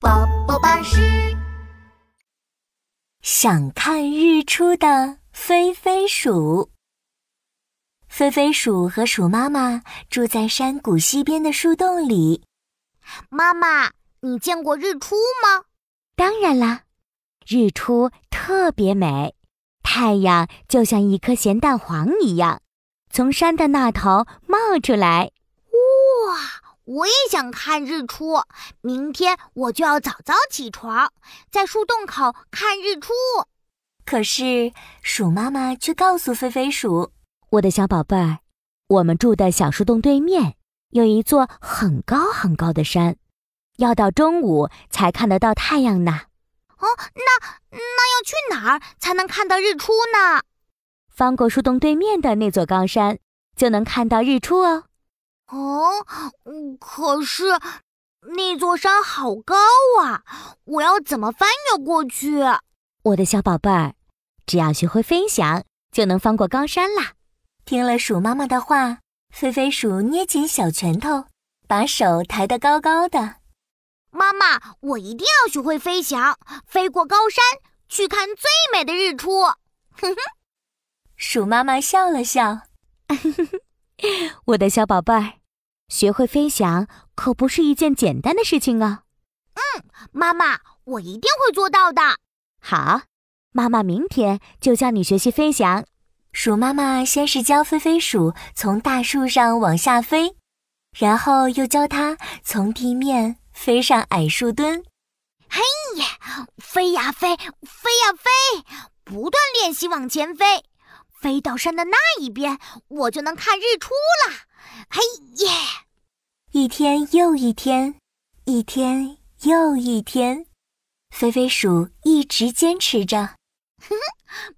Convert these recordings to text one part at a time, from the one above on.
宝宝巴士想看日出的飞飞鼠。飞飞鼠和鼠妈妈住在山谷西边的树洞里。妈妈，你见过日出吗？当然啦，日出特别美，太阳就像一颗咸蛋黄一样，从山的那头冒出来。我也想看日出，明天我就要早早起床，在树洞口看日出。可是鼠妈妈却告诉飞飞鼠：“我的小宝贝儿，我们住的小树洞对面有一座很高很高的山，要到中午才看得到太阳呢。”哦，那那要去哪儿才能看到日出呢？翻过树洞对面的那座高山，就能看到日出哦。哦，可是那座山好高啊！我要怎么翻越过去？我的小宝贝儿，只要学会飞翔，就能翻过高山啦。听了鼠妈妈的话，飞飞鼠捏紧小拳头，把手抬得高高的。妈妈，我一定要学会飞翔，飞过高山，去看最美的日出。哼哼，鼠妈妈笑了笑。我的小宝贝儿，学会飞翔可不是一件简单的事情哦。嗯，妈妈，我一定会做到的。好，妈妈明天就教你学习飞翔。鼠妈妈先是教飞飞鼠从大树上往下飞，然后又教它从地面飞上矮树墩。嘿呀，飞呀飞，飞呀飞，不断练习往前飞。飞到山的那一边，我就能看日出了。嘿耶！一天又一天，一天又一天，飞飞鼠一直坚持着。哼哼，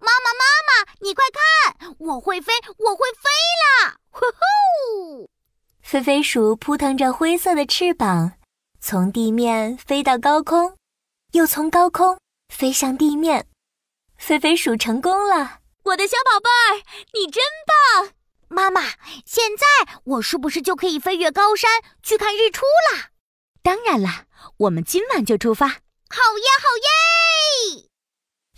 妈妈妈妈，你快看，我会飞，我会飞啦！呼呼！飞飞鼠扑腾着灰色的翅膀，从地面飞到高空，又从高空飞向地面。飞飞鼠成功了。我的小宝贝儿，你真棒！妈妈，现在我是不是就可以飞越高山去看日出了？当然啦，我们今晚就出发。好耶，好耶！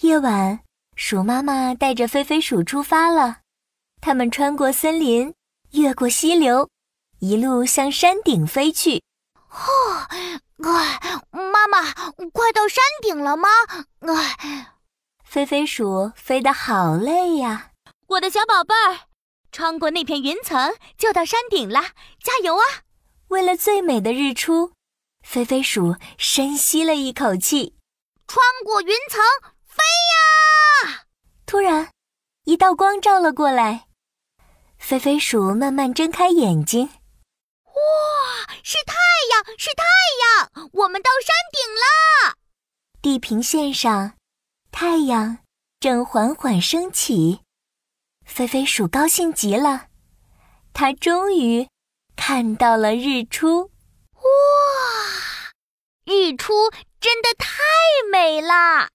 夜晚，鼠妈妈带着飞飞鼠出发了。他们穿过森林，越过溪流，一路向山顶飞去。哦，哎，妈妈，快到山顶了吗？哎。飞飞鼠飞得好累呀！我的小宝贝儿，穿过那片云层就到山顶了，加油啊！为了最美的日出，飞飞鼠深吸了一口气，穿过云层飞呀！突然，一道光照了过来，飞飞鼠慢慢睁开眼睛，哇，是太阳，是太阳！我们到山顶了，地平线上。太阳正缓缓升起，飞飞鼠高兴极了，它终于看到了日出。哇，日出真的太美了！